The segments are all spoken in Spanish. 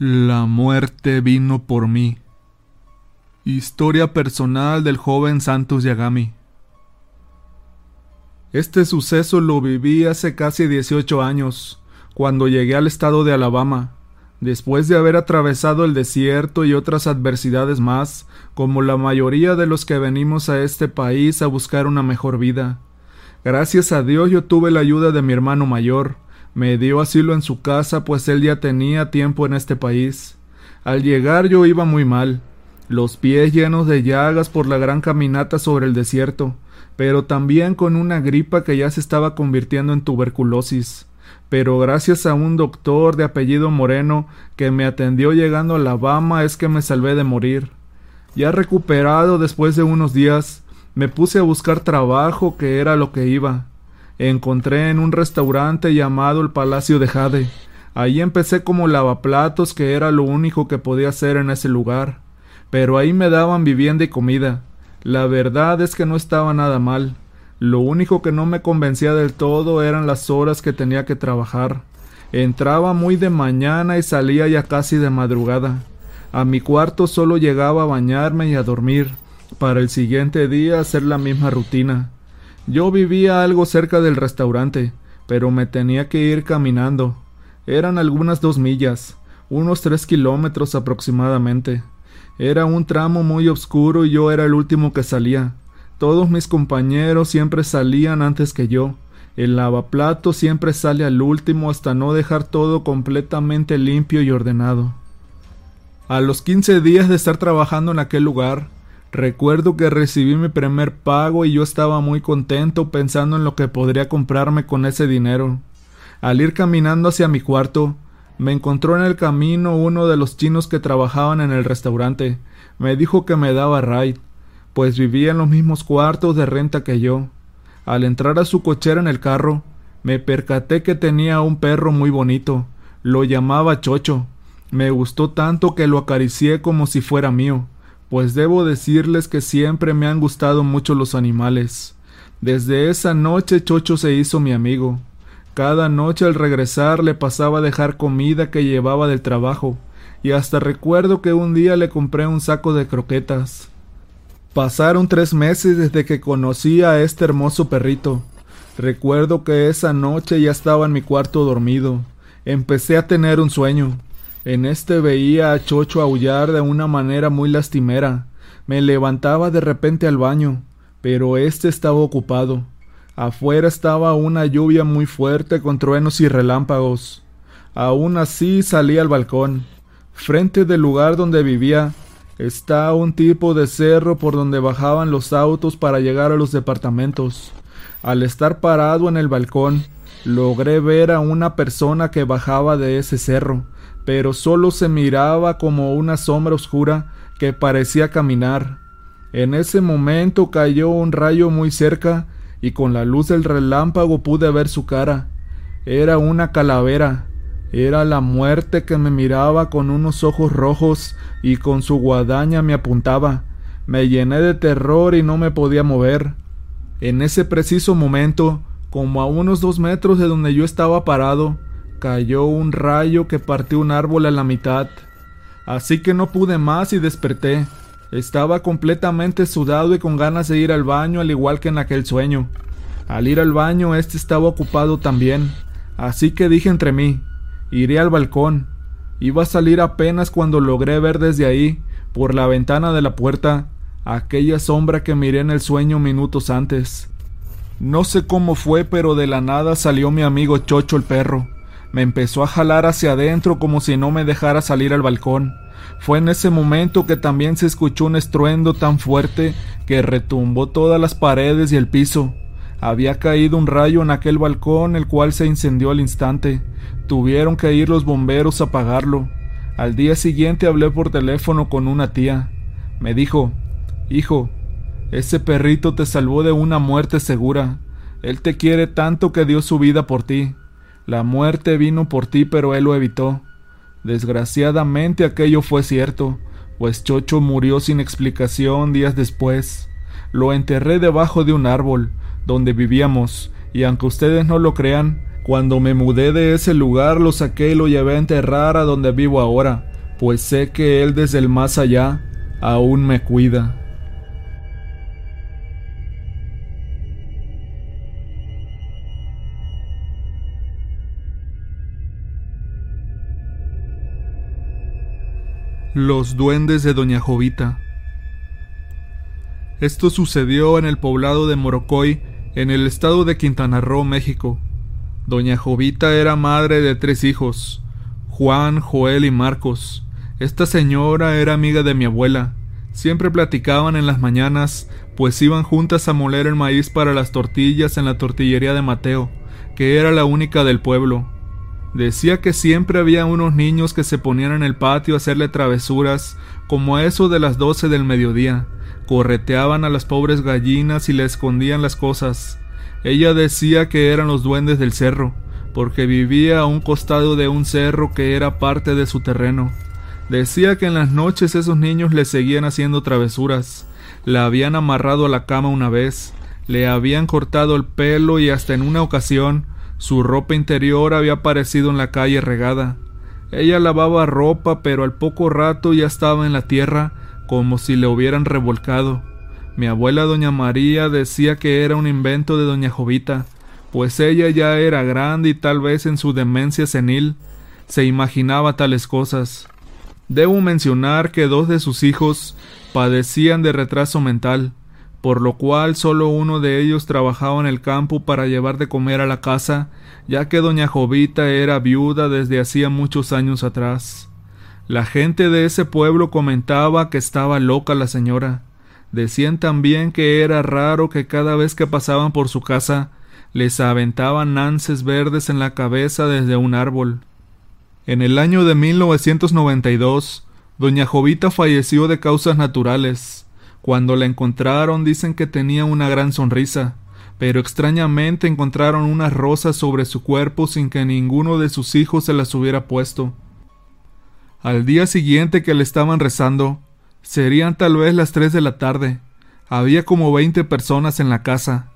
La muerte vino por mí. Historia personal del joven Santos Yagami. Este suceso lo viví hace casi 18 años, cuando llegué al estado de Alabama, después de haber atravesado el desierto y otras adversidades más, como la mayoría de los que venimos a este país a buscar una mejor vida. Gracias a Dios yo tuve la ayuda de mi hermano mayor, me dio asilo en su casa, pues él ya tenía tiempo en este país. Al llegar yo iba muy mal, los pies llenos de llagas por la gran caminata sobre el desierto, pero también con una gripa que ya se estaba convirtiendo en tuberculosis. Pero gracias a un doctor de apellido Moreno que me atendió llegando a Alabama es que me salvé de morir. Ya recuperado después de unos días, me puse a buscar trabajo que era lo que iba encontré en un restaurante llamado el Palacio de Jade. Ahí empecé como lavaplatos, que era lo único que podía hacer en ese lugar. Pero ahí me daban vivienda y comida. La verdad es que no estaba nada mal. Lo único que no me convencía del todo eran las horas que tenía que trabajar. Entraba muy de mañana y salía ya casi de madrugada. A mi cuarto solo llegaba a bañarme y a dormir, para el siguiente día hacer la misma rutina. Yo vivía algo cerca del restaurante, pero me tenía que ir caminando. Eran algunas dos millas, unos tres kilómetros aproximadamente. Era un tramo muy oscuro y yo era el último que salía. Todos mis compañeros siempre salían antes que yo. El lavaplato siempre sale al último hasta no dejar todo completamente limpio y ordenado. A los quince días de estar trabajando en aquel lugar, Recuerdo que recibí mi primer pago y yo estaba muy contento pensando en lo que podría comprarme con ese dinero. Al ir caminando hacia mi cuarto, me encontró en el camino uno de los chinos que trabajaban en el restaurante. Me dijo que me daba ride, pues vivía en los mismos cuartos de renta que yo. Al entrar a su cochera en el carro, me percaté que tenía un perro muy bonito. Lo llamaba Chocho. Me gustó tanto que lo acaricié como si fuera mío pues debo decirles que siempre me han gustado mucho los animales. Desde esa noche Chocho se hizo mi amigo. Cada noche al regresar le pasaba a dejar comida que llevaba del trabajo, y hasta recuerdo que un día le compré un saco de croquetas. Pasaron tres meses desde que conocí a este hermoso perrito. Recuerdo que esa noche ya estaba en mi cuarto dormido. Empecé a tener un sueño. En este veía a Chocho aullar de una manera muy lastimera. Me levantaba de repente al baño, pero éste estaba ocupado. Afuera estaba una lluvia muy fuerte con truenos y relámpagos. Aún así salí al balcón. Frente del lugar donde vivía está un tipo de cerro por donde bajaban los autos para llegar a los departamentos. Al estar parado en el balcón, logré ver a una persona que bajaba de ese cerro pero solo se miraba como una sombra oscura que parecía caminar. En ese momento cayó un rayo muy cerca y con la luz del relámpago pude ver su cara. Era una calavera. Era la muerte que me miraba con unos ojos rojos y con su guadaña me apuntaba. Me llené de terror y no me podía mover. En ese preciso momento, como a unos dos metros de donde yo estaba parado, cayó un rayo que partió un árbol a la mitad. Así que no pude más y desperté. Estaba completamente sudado y con ganas de ir al baño al igual que en aquel sueño. Al ir al baño este estaba ocupado también. Así que dije entre mí, iré al balcón. Iba a salir apenas cuando logré ver desde ahí, por la ventana de la puerta, aquella sombra que miré en el sueño minutos antes. No sé cómo fue, pero de la nada salió mi amigo Chocho el perro. Me empezó a jalar hacia adentro como si no me dejara salir al balcón. Fue en ese momento que también se escuchó un estruendo tan fuerte que retumbó todas las paredes y el piso. Había caído un rayo en aquel balcón el cual se incendió al instante. Tuvieron que ir los bomberos a apagarlo. Al día siguiente hablé por teléfono con una tía. Me dijo, Hijo, ese perrito te salvó de una muerte segura. Él te quiere tanto que dio su vida por ti. La muerte vino por ti, pero él lo evitó. Desgraciadamente aquello fue cierto, pues Chocho murió sin explicación días después. Lo enterré debajo de un árbol, donde vivíamos, y aunque ustedes no lo crean, cuando me mudé de ese lugar lo saqué y lo llevé a enterrar a donde vivo ahora, pues sé que Él desde el más allá aún me cuida. Los duendes de Doña Jovita. Esto sucedió en el poblado de Morocoy, en el estado de Quintana Roo, México. Doña Jovita era madre de tres hijos, Juan, Joel y Marcos. Esta señora era amiga de mi abuela. Siempre platicaban en las mañanas, pues iban juntas a moler el maíz para las tortillas en la tortillería de Mateo, que era la única del pueblo. Decía que siempre había unos niños que se ponían en el patio a hacerle travesuras, como a eso de las doce del mediodía. Correteaban a las pobres gallinas y le escondían las cosas. Ella decía que eran los duendes del cerro, porque vivía a un costado de un cerro que era parte de su terreno. Decía que en las noches esos niños le seguían haciendo travesuras. La habían amarrado a la cama una vez, le habían cortado el pelo y hasta en una ocasión su ropa interior había aparecido en la calle regada. Ella lavaba ropa, pero al poco rato ya estaba en la tierra, como si le hubieran revolcado. Mi abuela doña María decía que era un invento de doña Jovita, pues ella ya era grande y tal vez en su demencia senil se imaginaba tales cosas. Debo mencionar que dos de sus hijos padecían de retraso mental, por lo cual solo uno de ellos trabajaba en el campo para llevar de comer a la casa, ya que doña Jovita era viuda desde hacía muchos años atrás. La gente de ese pueblo comentaba que estaba loca la señora. Decían también que era raro que cada vez que pasaban por su casa les aventaban nances verdes en la cabeza desde un árbol. En el año de 1992, doña Jovita falleció de causas naturales. Cuando la encontraron dicen que tenía una gran sonrisa, pero extrañamente encontraron unas rosas sobre su cuerpo sin que ninguno de sus hijos se las hubiera puesto. Al día siguiente que le estaban rezando, serían tal vez las tres de la tarde. Había como veinte personas en la casa.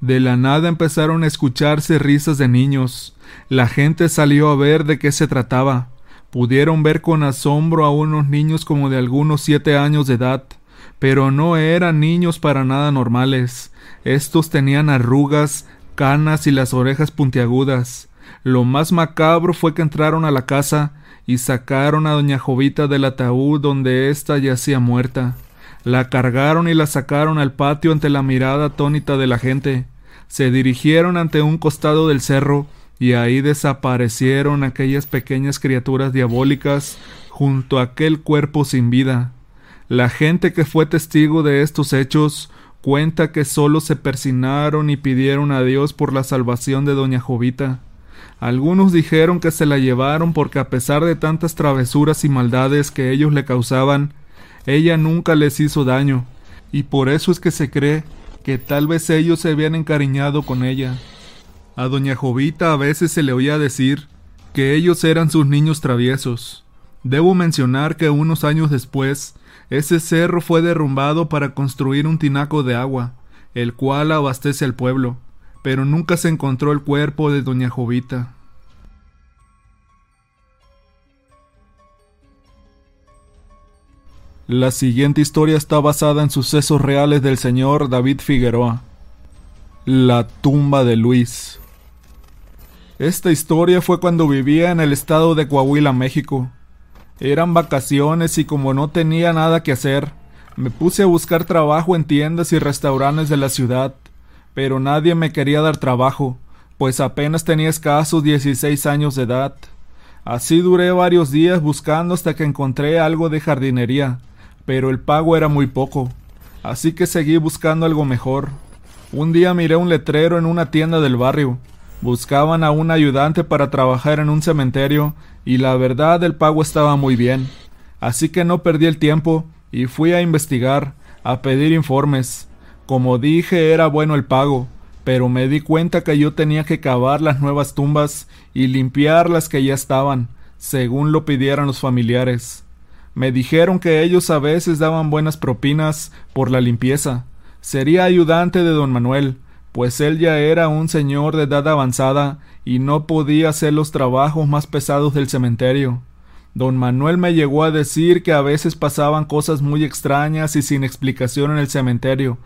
De la nada empezaron a escucharse risas de niños. La gente salió a ver de qué se trataba. Pudieron ver con asombro a unos niños como de algunos siete años de edad, pero no eran niños para nada normales. Estos tenían arrugas, canas y las orejas puntiagudas. Lo más macabro fue que entraron a la casa y sacaron a doña Jovita del ataúd donde ésta yacía muerta. La cargaron y la sacaron al patio ante la mirada atónita de la gente. Se dirigieron ante un costado del cerro y ahí desaparecieron aquellas pequeñas criaturas diabólicas junto a aquel cuerpo sin vida. La gente que fue testigo de estos hechos cuenta que solo se persinaron y pidieron a Dios por la salvación de doña Jovita. Algunos dijeron que se la llevaron porque a pesar de tantas travesuras y maldades que ellos le causaban, ella nunca les hizo daño, y por eso es que se cree que tal vez ellos se habían encariñado con ella. A doña Jovita a veces se le oía decir que ellos eran sus niños traviesos. Debo mencionar que unos años después, ese cerro fue derrumbado para construir un tinaco de agua, el cual abastece al pueblo, pero nunca se encontró el cuerpo de doña Jovita. La siguiente historia está basada en sucesos reales del señor David Figueroa. La tumba de Luis. Esta historia fue cuando vivía en el estado de Coahuila, México. Eran vacaciones y como no tenía nada que hacer, me puse a buscar trabajo en tiendas y restaurantes de la ciudad, pero nadie me quería dar trabajo, pues apenas tenía escasos 16 años de edad. Así duré varios días buscando hasta que encontré algo de jardinería, pero el pago era muy poco, así que seguí buscando algo mejor. Un día miré un letrero en una tienda del barrio, Buscaban a un ayudante para trabajar en un cementerio y la verdad el pago estaba muy bien. Así que no perdí el tiempo y fui a investigar, a pedir informes. Como dije era bueno el pago, pero me di cuenta que yo tenía que cavar las nuevas tumbas y limpiar las que ya estaban, según lo pidieran los familiares. Me dijeron que ellos a veces daban buenas propinas por la limpieza. Sería ayudante de don Manuel, pues él ya era un señor de edad avanzada y no podía hacer los trabajos más pesados del cementerio. Don Manuel me llegó a decir que a veces pasaban cosas muy extrañas y sin explicación en el cementerio,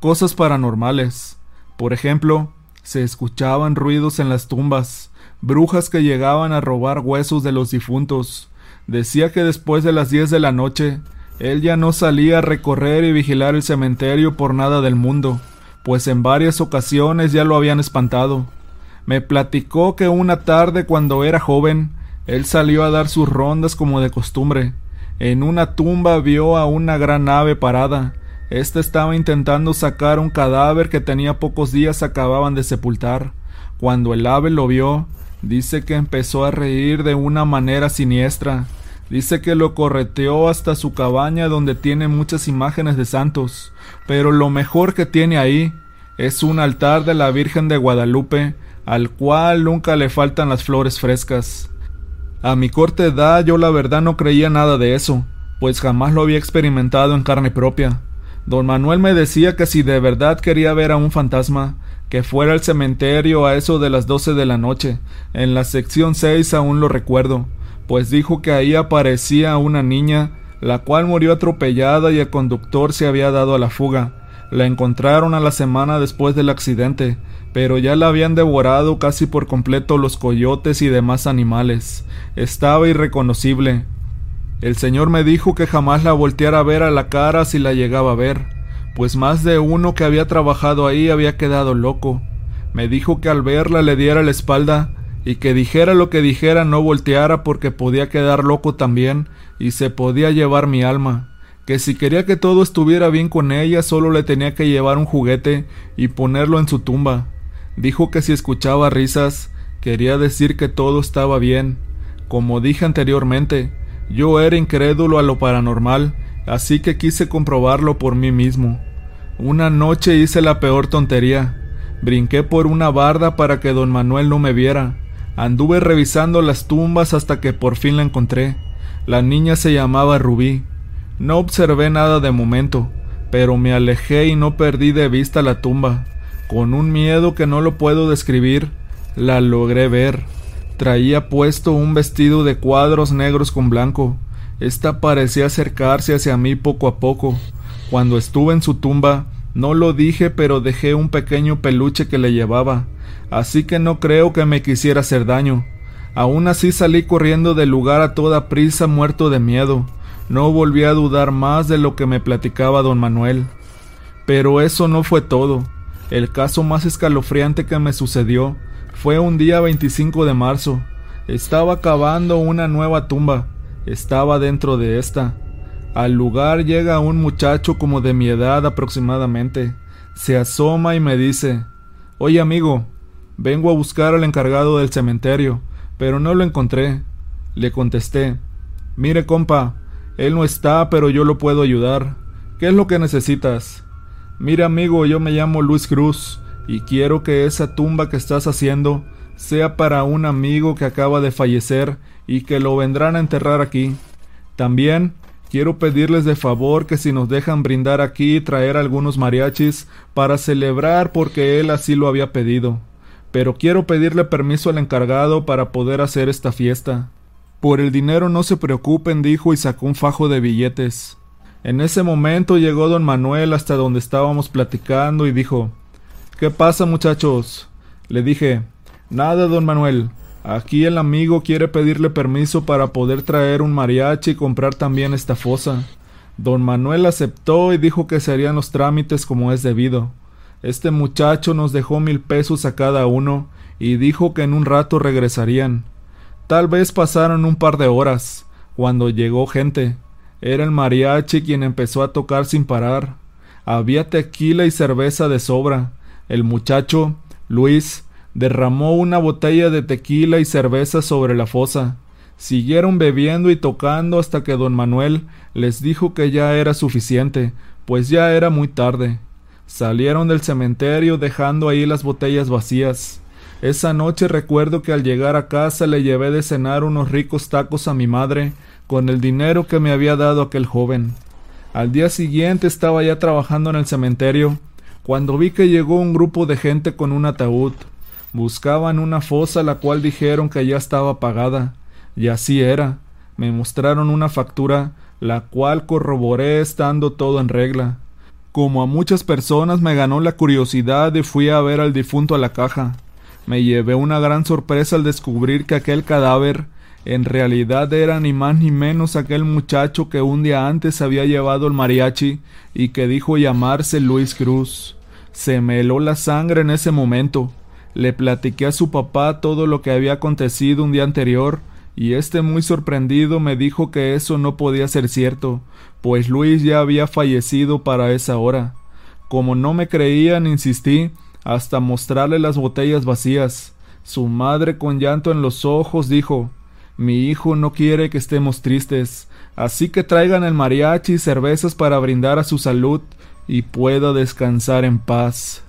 cosas paranormales. Por ejemplo, se escuchaban ruidos en las tumbas, brujas que llegaban a robar huesos de los difuntos. Decía que después de las diez de la noche, él ya no salía a recorrer y vigilar el cementerio por nada del mundo, pues en varias ocasiones ya lo habían espantado. Me platicó que una tarde cuando era joven, él salió a dar sus rondas como de costumbre. En una tumba vio a una gran ave parada. Esta estaba intentando sacar un cadáver que tenía pocos días acababan de sepultar. Cuando el ave lo vio, dice que empezó a reír de una manera siniestra. Dice que lo correteó hasta su cabaña donde tiene muchas imágenes de santos, pero lo mejor que tiene ahí es un altar de la Virgen de Guadalupe, al cual nunca le faltan las flores frescas. A mi corta edad yo la verdad no creía nada de eso, pues jamás lo había experimentado en carne propia. Don Manuel me decía que si de verdad quería ver a un fantasma, que fuera al cementerio a eso de las doce de la noche. En la sección 6 aún lo recuerdo, pues dijo que ahí aparecía una niña, la cual murió atropellada y el conductor se había dado a la fuga. La encontraron a la semana después del accidente, pero ya la habían devorado casi por completo los coyotes y demás animales. Estaba irreconocible. El señor me dijo que jamás la volteara a ver a la cara si la llegaba a ver, pues más de uno que había trabajado ahí había quedado loco. Me dijo que al verla le diera la espalda y que dijera lo que dijera no volteara porque podía quedar loco también y se podía llevar mi alma que si quería que todo estuviera bien con ella solo le tenía que llevar un juguete y ponerlo en su tumba. Dijo que si escuchaba risas, quería decir que todo estaba bien. Como dije anteriormente, yo era incrédulo a lo paranormal, así que quise comprobarlo por mí mismo. Una noche hice la peor tontería. Brinqué por una barda para que don Manuel no me viera. Anduve revisando las tumbas hasta que por fin la encontré. La niña se llamaba Rubí. No observé nada de momento, pero me alejé y no perdí de vista la tumba. Con un miedo que no lo puedo describir, la logré ver. Traía puesto un vestido de cuadros negros con blanco. Esta parecía acercarse hacia mí poco a poco. Cuando estuve en su tumba, no lo dije, pero dejé un pequeño peluche que le llevaba, así que no creo que me quisiera hacer daño. Aún así salí corriendo del lugar a toda prisa, muerto de miedo. No volví a dudar más de lo que me platicaba don Manuel. Pero eso no fue todo. El caso más escalofriante que me sucedió fue un día 25 de marzo. Estaba cavando una nueva tumba. Estaba dentro de esta. Al lugar llega un muchacho como de mi edad aproximadamente. Se asoma y me dice Oye amigo, vengo a buscar al encargado del cementerio, pero no lo encontré. Le contesté Mire compa, él no está, pero yo lo puedo ayudar. ¿Qué es lo que necesitas? Mira amigo, yo me llamo Luis Cruz y quiero que esa tumba que estás haciendo sea para un amigo que acaba de fallecer y que lo vendrán a enterrar aquí. También quiero pedirles de favor que si nos dejan brindar aquí traer algunos mariachis para celebrar porque él así lo había pedido. Pero quiero pedirle permiso al encargado para poder hacer esta fiesta. Por el dinero no se preocupen, dijo y sacó un fajo de billetes. En ese momento llegó don Manuel hasta donde estábamos platicando y dijo ¿Qué pasa muchachos? Le dije Nada, don Manuel. Aquí el amigo quiere pedirle permiso para poder traer un mariachi y comprar también esta fosa. Don Manuel aceptó y dijo que se harían los trámites como es debido. Este muchacho nos dejó mil pesos a cada uno y dijo que en un rato regresarían. Tal vez pasaron un par de horas, cuando llegó gente. Era el mariachi quien empezó a tocar sin parar. Había tequila y cerveza de sobra. El muchacho, Luis, derramó una botella de tequila y cerveza sobre la fosa. Siguieron bebiendo y tocando hasta que don Manuel les dijo que ya era suficiente, pues ya era muy tarde. Salieron del cementerio dejando ahí las botellas vacías. Esa noche recuerdo que al llegar a casa le llevé de cenar unos ricos tacos a mi madre con el dinero que me había dado aquel joven. Al día siguiente estaba ya trabajando en el cementerio, cuando vi que llegó un grupo de gente con un ataúd. Buscaban una fosa la cual dijeron que ya estaba apagada, y así era. Me mostraron una factura, la cual corroboré estando todo en regla. Como a muchas personas me ganó la curiosidad y fui a ver al difunto a la caja. Me llevé una gran sorpresa al descubrir que aquel cadáver en realidad era ni más ni menos aquel muchacho que un día antes había llevado el mariachi y que dijo llamarse Luis Cruz. Se me heló la sangre en ese momento. Le platiqué a su papá todo lo que había acontecido un día anterior, y éste muy sorprendido me dijo que eso no podía ser cierto, pues Luis ya había fallecido para esa hora. Como no me creían, insistí hasta mostrarle las botellas vacías. Su madre, con llanto en los ojos, dijo Mi hijo no quiere que estemos tristes, así que traigan el mariachi y cervezas para brindar a su salud y pueda descansar en paz.